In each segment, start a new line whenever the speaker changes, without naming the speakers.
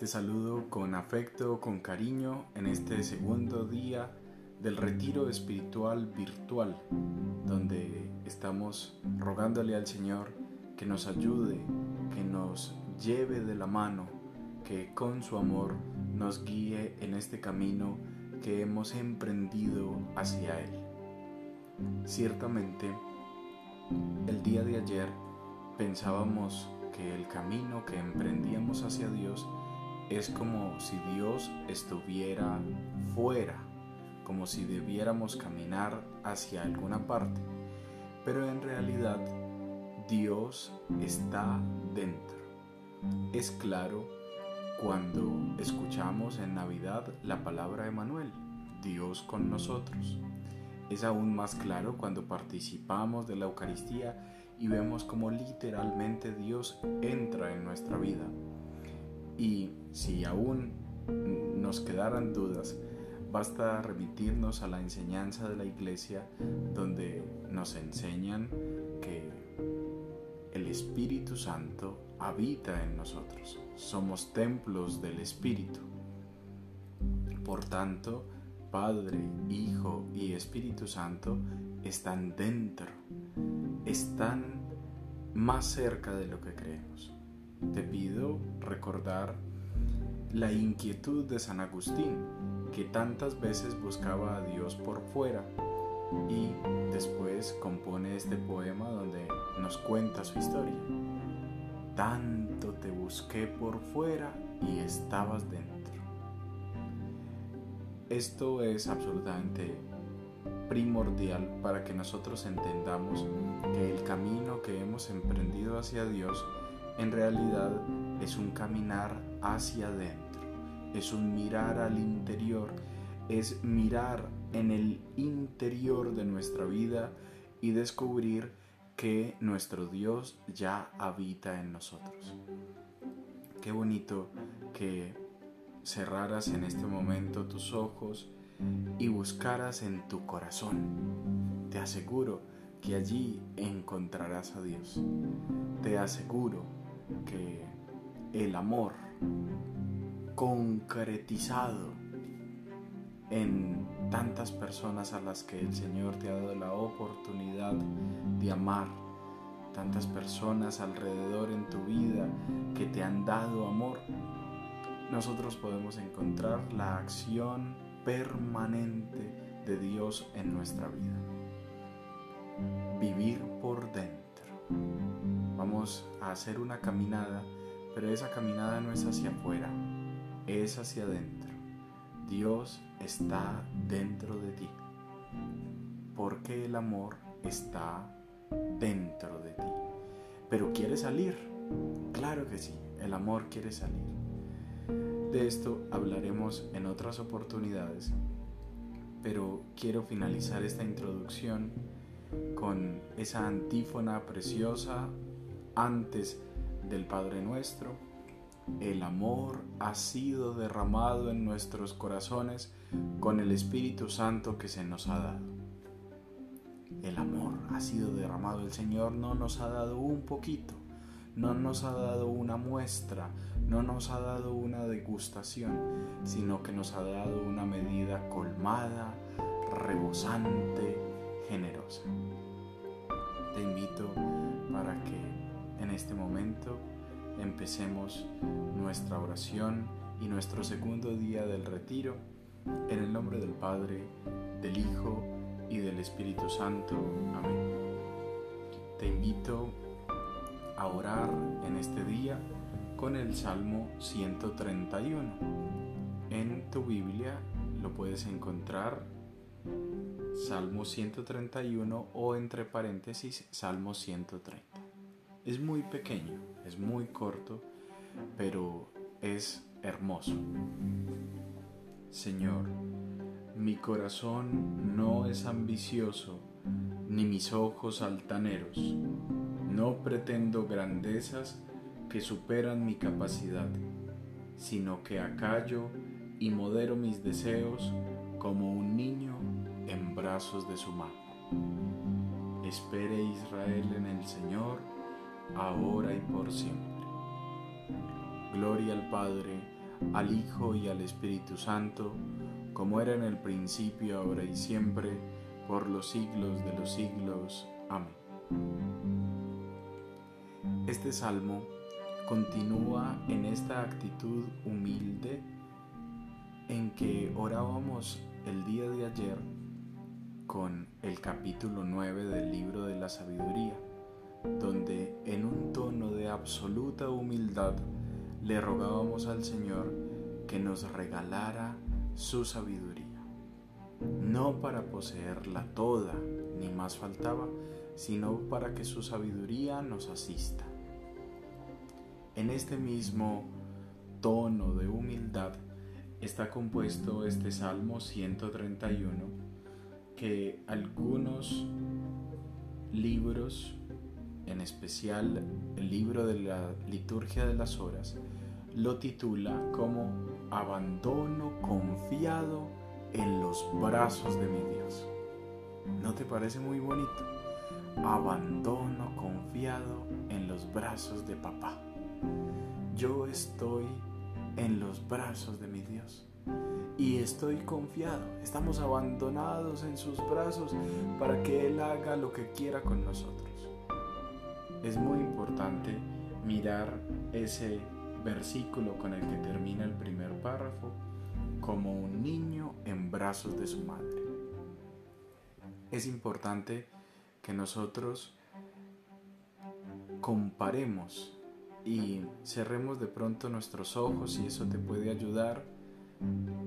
Te saludo con afecto, con cariño en este segundo día del retiro espiritual virtual, donde estamos rogándole al Señor que nos ayude, que nos lleve de la mano, que con su amor nos guíe en este camino que hemos emprendido hacia Él. Ciertamente, el día de ayer pensábamos que el camino que emprendíamos hacia Dios es como si Dios estuviera fuera, como si debiéramos caminar hacia alguna parte, pero en realidad Dios está dentro. Es claro cuando escuchamos en Navidad la palabra de Manuel, Dios con nosotros. Es aún más claro cuando participamos de la Eucaristía y vemos como literalmente Dios entra en nuestra vida y si aún nos quedaran dudas, basta remitirnos a la enseñanza de la iglesia donde nos enseñan que el Espíritu Santo habita en nosotros. Somos templos del Espíritu. Por tanto, Padre, Hijo y Espíritu Santo están dentro, están más cerca de lo que creemos te pido recordar la inquietud de San Agustín, que tantas veces buscaba a Dios por fuera y después compone este poema donde nos cuenta su historia. Tanto te busqué por fuera y estabas dentro. Esto es absolutamente primordial para que nosotros entendamos que el camino que hemos emprendido hacia Dios en realidad es un caminar hacia adentro, es un mirar al interior, es mirar en el interior de nuestra vida y descubrir que nuestro Dios ya habita en nosotros. Qué bonito que cerraras en este momento tus ojos y buscaras en tu corazón. Te aseguro que allí encontrarás a Dios. Te aseguro que el amor concretizado en tantas personas a las que el Señor te ha dado la oportunidad de amar, tantas personas alrededor en tu vida que te han dado amor, nosotros podemos encontrar la acción permanente de Dios en nuestra vida. Vivir por dentro Vamos a hacer una caminada, pero esa caminada no es hacia afuera, es hacia adentro. Dios está dentro de ti, porque el amor está dentro de ti. Pero quiere salir, claro que sí, el amor quiere salir. De esto hablaremos en otras oportunidades, pero quiero finalizar esta introducción con esa antífona preciosa antes del Padre Nuestro. El amor ha sido derramado en nuestros corazones con el Espíritu Santo que se nos ha dado. El amor ha sido derramado. El Señor no nos ha dado un poquito, no nos ha dado una muestra, no nos ha dado una degustación, sino que nos ha dado una medida colmada, rebosante, generosa. Te invito para que en este momento empecemos nuestra oración y nuestro segundo día del retiro en el nombre del Padre, del Hijo y del Espíritu Santo. Amén. Te invito a orar en este día con el Salmo 131. En tu Biblia lo puedes encontrar Salmo 131 o entre paréntesis Salmo 130. Es muy pequeño, es muy corto, pero es hermoso. Señor, mi corazón no es ambicioso, ni mis ojos altaneros. No pretendo grandezas que superan mi capacidad, sino que acallo y modero mis deseos como un niño en brazos de su madre. Espere Israel en el Señor, ahora y por siempre. Gloria al Padre, al Hijo y al Espíritu Santo, como era en el principio, ahora y siempre, por los siglos de los siglos. Amén. Este salmo continúa en esta actitud humilde en que orábamos el día de ayer con el capítulo 9 del libro de la sabiduría, donde en un tono de absoluta humildad le rogábamos al Señor que nos regalara su sabiduría, no para poseerla toda, ni más faltaba, sino para que su sabiduría nos asista. En este mismo tono de humildad está compuesto este Salmo 131 que algunos libros, en especial el libro de la liturgia de las horas, lo titula como Abandono confiado en los brazos de mi Dios. ¿No te parece muy bonito? Abandono confiado en los brazos de papá. Yo estoy en los brazos de mi Dios y estoy confiado. Estamos abandonados en sus brazos para que Él haga lo que quiera con nosotros. Es muy importante mirar ese versículo con el que termina el primer párrafo como un niño en brazos de su madre. Es importante que nosotros comparemos y cerremos de pronto nuestros ojos y eso te puede ayudar,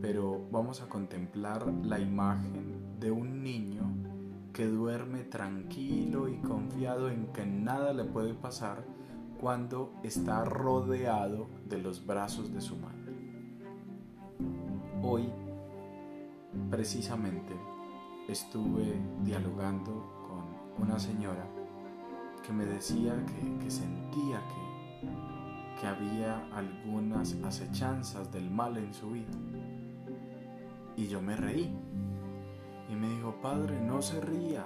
pero vamos a contemplar la imagen de un niño que duerme tranquilo y confiado en que nada le puede pasar cuando está rodeado de los brazos de su madre. Hoy, precisamente, estuve dialogando con una señora que me decía que, sentía que, que había algunas acechanzas del mal en su vida. Y yo me reí. Y me dijo, padre, no se ría,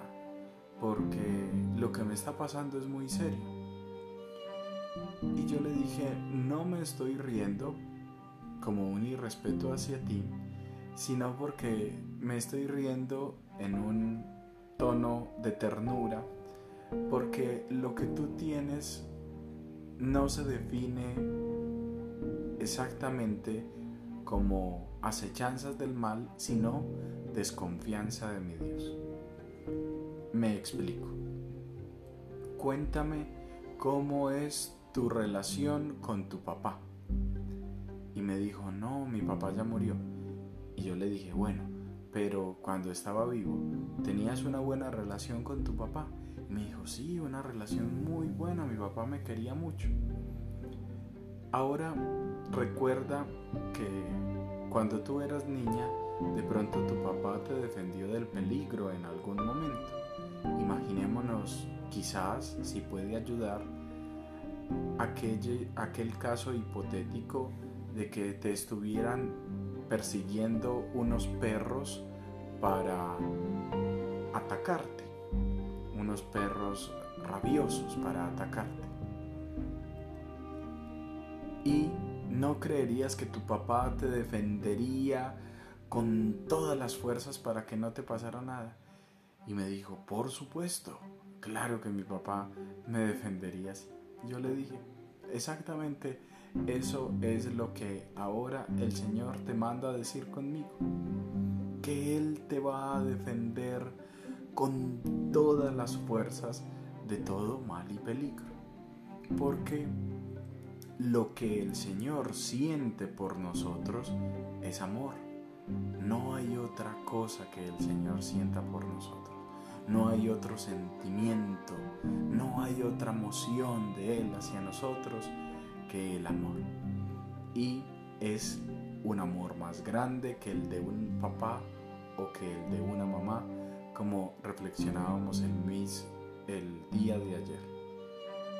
porque lo que me está pasando es muy serio. Y yo le dije, no me estoy riendo como un irrespeto hacia ti, sino porque me estoy riendo en un tono de ternura, porque lo que tú tienes no se define exactamente como acechanzas del mal, sino desconfianza de mi Dios. Me explico. Cuéntame cómo es tu relación con tu papá. Y me dijo, no, mi papá ya murió. Y yo le dije, bueno, pero cuando estaba vivo, ¿tenías una buena relación con tu papá? Y me dijo, sí, una relación muy buena, mi papá me quería mucho. Ahora recuerda que cuando tú eras niña, de pronto tu papá te defendió del peligro en algún momento. Imaginémonos, quizás, si puede ayudar, aquel, aquel caso hipotético de que te estuvieran persiguiendo unos perros para atacarte, unos perros rabiosos para atacarte. Y no creerías que tu papá te defendería con todas las fuerzas para que no te pasara nada. Y me dijo, por supuesto, claro que mi papá me defendería así. Yo le dije, exactamente eso es lo que ahora el Señor te manda a decir conmigo. Que Él te va a defender con todas las fuerzas de todo mal y peligro. Porque lo que el Señor siente por nosotros es amor. No hay otra cosa que el Señor sienta por nosotros no hay otro sentimiento, no hay otra emoción de Él hacia nosotros que el amor. Y es un amor más grande que el de un papá o que el de una mamá, como reflexionábamos mis, el día de ayer.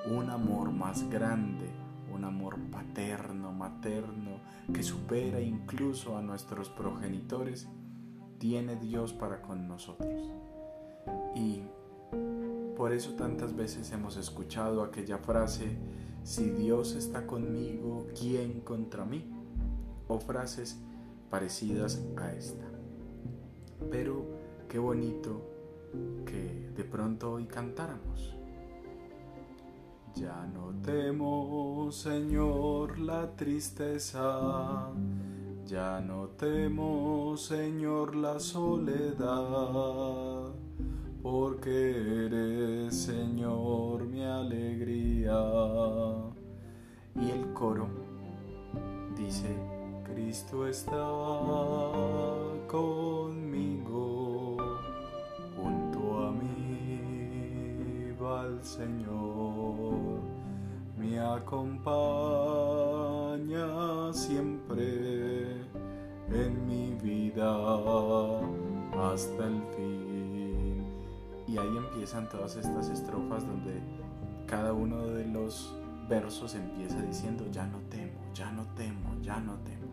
Un amor más grande, un amor paterno, materno, que supera incluso a nuestros progenitores, tiene Dios para con nosotros. Y por eso tantas veces hemos escuchado aquella frase, si Dios está conmigo, ¿quién contra mí? o frases parecidas a esta. Pero qué bonito que de pronto hoy cantáramos. Ya no temo, Señor, la tristeza, ya no temo, Señor, la soledad, porque eres, Señor, mi alegría. Y el coro dice, Cristo está conmigo, junto a mí va el Señor, me acompaña siempre en mi vida hasta el fin. Y ahí empiezan todas estas estrofas donde cada uno de los versos empieza diciendo, ya no temo, ya no temo, ya no temo.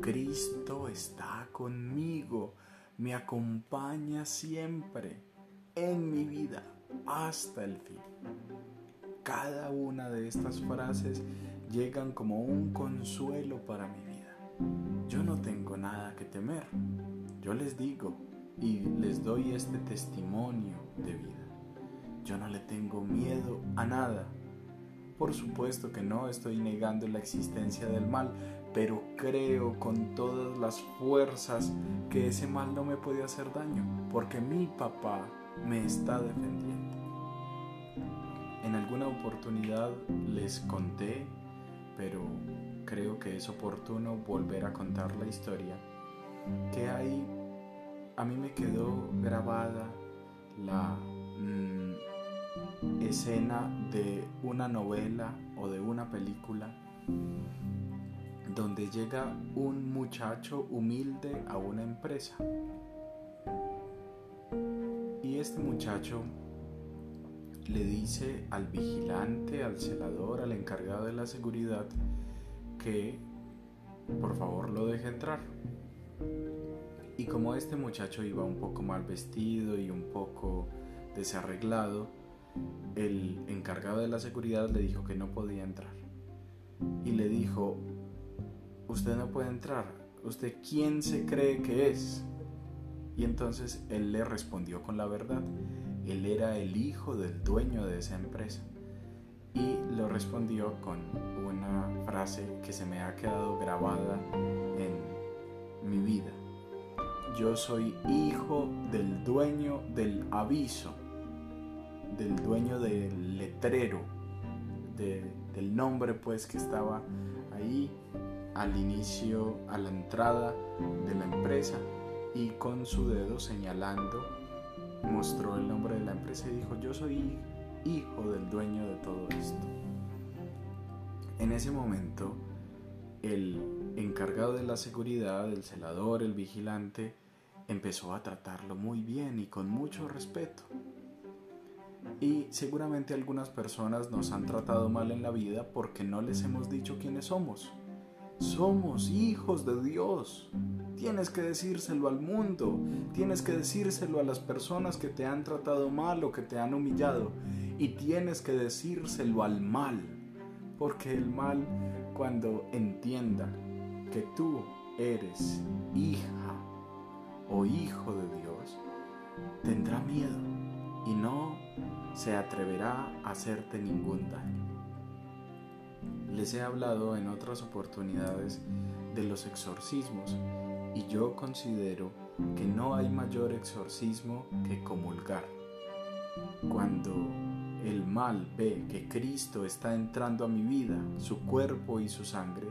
Cristo está conmigo, me acompaña siempre en mi vida hasta el fin. Cada una de estas frases llegan como un consuelo para mi vida. Yo no tengo nada que temer. Yo les digo y les doy este testimonio de vida. Yo no le tengo miedo a nada. Por supuesto que no estoy negando la existencia del mal, pero creo con todas las fuerzas que ese mal no me puede hacer daño, porque mi papá me está defendiendo. En alguna oportunidad les conté, pero creo que es oportuno volver a contar la historia, que ahí a mí me quedó grabada la mm, escena de una novela o de una película donde llega un muchacho humilde a una empresa. Y este muchacho le dice al vigilante, al celador, al encargado de la seguridad que por favor lo deje entrar. Y como este muchacho iba un poco mal vestido y un poco desarreglado, el encargado de la seguridad le dijo que no podía entrar. Y le dijo, usted no puede entrar, usted quién se cree que es. Y entonces él le respondió con la verdad, él era el hijo del dueño de esa empresa. Y lo respondió con una frase que se me ha quedado grabada en mi vida. Yo soy hijo del dueño del aviso, del dueño del letrero, del nombre pues que estaba ahí al inicio, a la entrada de la empresa y con su dedo señalando mostró el nombre de la empresa y dijo yo soy hijo del dueño de todo esto. En ese momento el encargado de la seguridad, el celador, el vigilante, empezó a tratarlo muy bien y con mucho respeto. Y seguramente algunas personas nos han tratado mal en la vida porque no les hemos dicho quiénes somos. Somos hijos de Dios. Tienes que decírselo al mundo, tienes que decírselo a las personas que te han tratado mal o que te han humillado y tienes que decírselo al mal, porque el mal cuando entienda que tú eres hija o hijo de Dios, tendrá miedo y no se atreverá a hacerte ningún daño. Les he hablado en otras oportunidades de los exorcismos y yo considero que no hay mayor exorcismo que comulgar. Cuando el mal ve que Cristo está entrando a mi vida, su cuerpo y su sangre,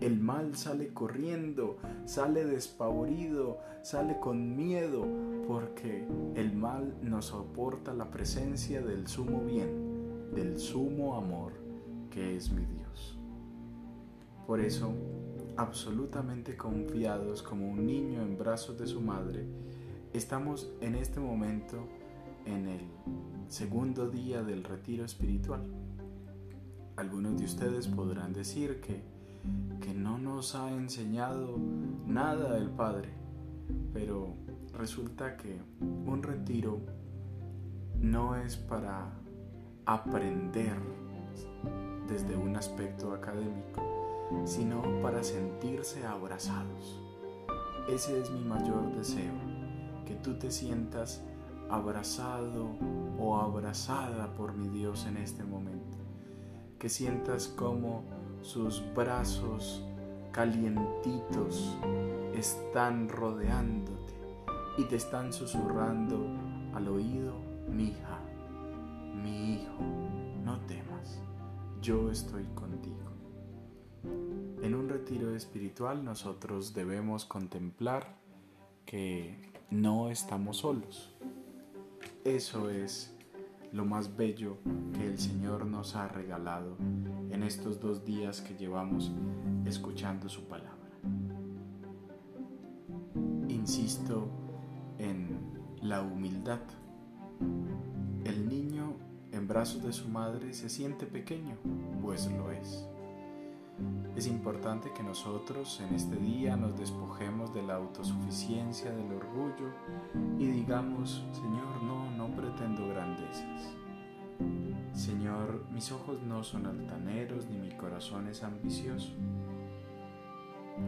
el mal sale corriendo, sale despavorido, sale con miedo, porque el mal no soporta la presencia del sumo bien, del sumo amor que es mi Dios. Por eso, absolutamente confiados como un niño en brazos de su madre, estamos en este momento en el segundo día del retiro espiritual. Algunos de ustedes podrán decir que, que no nos ha enseñado nada el Padre, pero resulta que un retiro no es para aprender desde un aspecto académico, sino para sentirse abrazados. Ese es mi mayor deseo, que tú te sientas abrazado o abrazada por mi Dios en este momento, que sientas como sus brazos calientitos están rodeándote y te están susurrando al oído, mi hija, mi hijo, no temas, yo estoy contigo. Retiro espiritual nosotros debemos contemplar que no estamos solos. Eso es lo más bello que el Señor nos ha regalado en estos dos días que llevamos escuchando su palabra. Insisto en la humildad. El niño en brazos de su madre se siente pequeño, pues lo es. Es importante que nosotros en este día nos despojemos de la autosuficiencia, del orgullo y digamos, Señor, no, no pretendo grandezas. Señor, mis ojos no son altaneros ni mi corazón es ambicioso,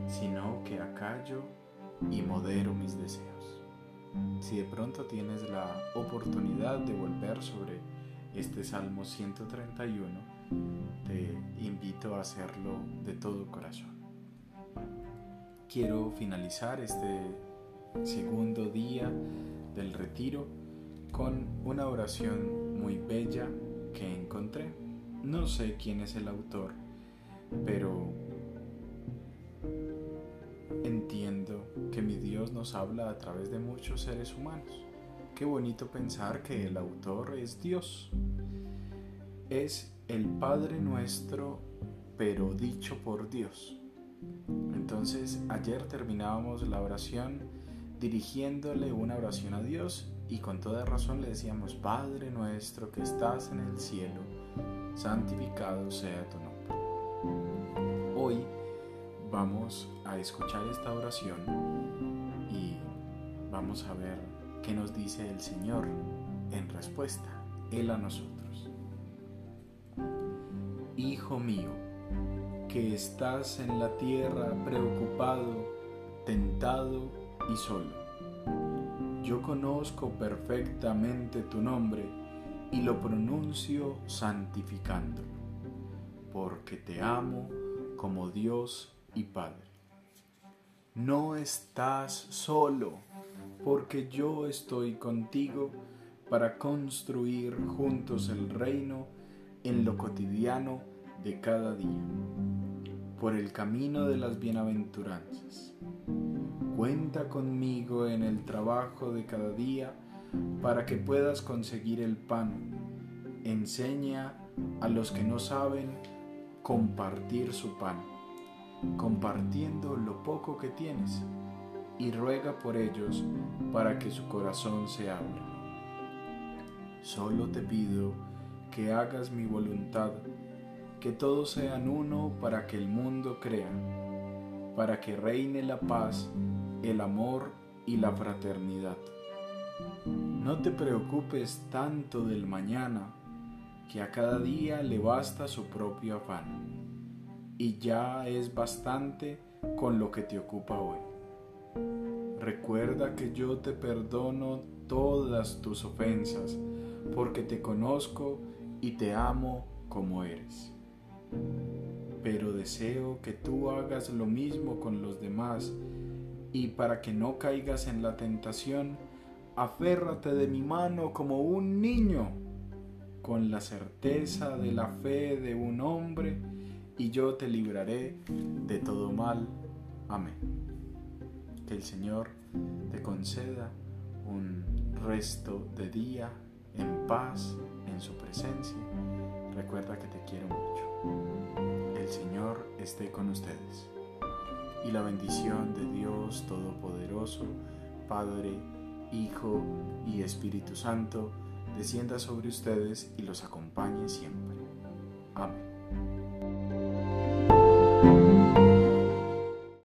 sino que acallo y modero mis deseos. Si de pronto tienes la oportunidad de volver sobre este Salmo 131, te invito a hacerlo de todo corazón. Quiero finalizar este segundo día del retiro con una oración muy bella que encontré. No sé quién es el autor, pero entiendo que mi Dios nos habla a través de muchos seres humanos. Qué bonito pensar que el autor es Dios. Es el Padre nuestro, pero dicho por Dios. Entonces, ayer terminábamos la oración dirigiéndole una oración a Dios y con toda razón le decíamos, Padre nuestro que estás en el cielo, santificado sea tu nombre. Hoy vamos a escuchar esta oración y vamos a ver qué nos dice el Señor en respuesta, Él a nosotros. Hijo mío, que estás en la tierra preocupado, tentado y solo. Yo conozco perfectamente tu nombre y lo pronuncio santificándolo, porque te amo como Dios y Padre. No estás solo, porque yo estoy contigo para construir juntos el reino en lo cotidiano de cada día, por el camino de las bienaventuranzas. Cuenta conmigo en el trabajo de cada día para que puedas conseguir el pan. Enseña a los que no saben compartir su pan, compartiendo lo poco que tienes, y ruega por ellos para que su corazón se abra. Solo te pido que hagas mi voluntad, que todos sean uno para que el mundo crea, para que reine la paz, el amor y la fraternidad. No te preocupes tanto del mañana, que a cada día le basta su propio afán, y ya es bastante con lo que te ocupa hoy. Recuerda que yo te perdono todas tus ofensas, porque te conozco y te amo como eres. Pero deseo que tú hagas lo mismo con los demás y para que no caigas en la tentación, aférrate de mi mano como un niño, con la certeza de la fe de un hombre, y yo te libraré de todo mal. Amén. Que el Señor te conceda un resto de día en paz en su presencia. Recuerda que te quiero mucho. El Señor esté con ustedes. Y la bendición de Dios Todopoderoso, Padre, Hijo y Espíritu Santo, descienda sobre ustedes y los acompañe siempre. Amén.